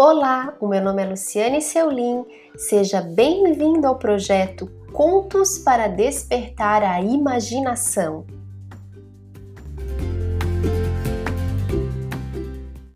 Olá, o meu nome é Luciane Seulin. Seja bem-vindo ao projeto Contos para Despertar a Imaginação.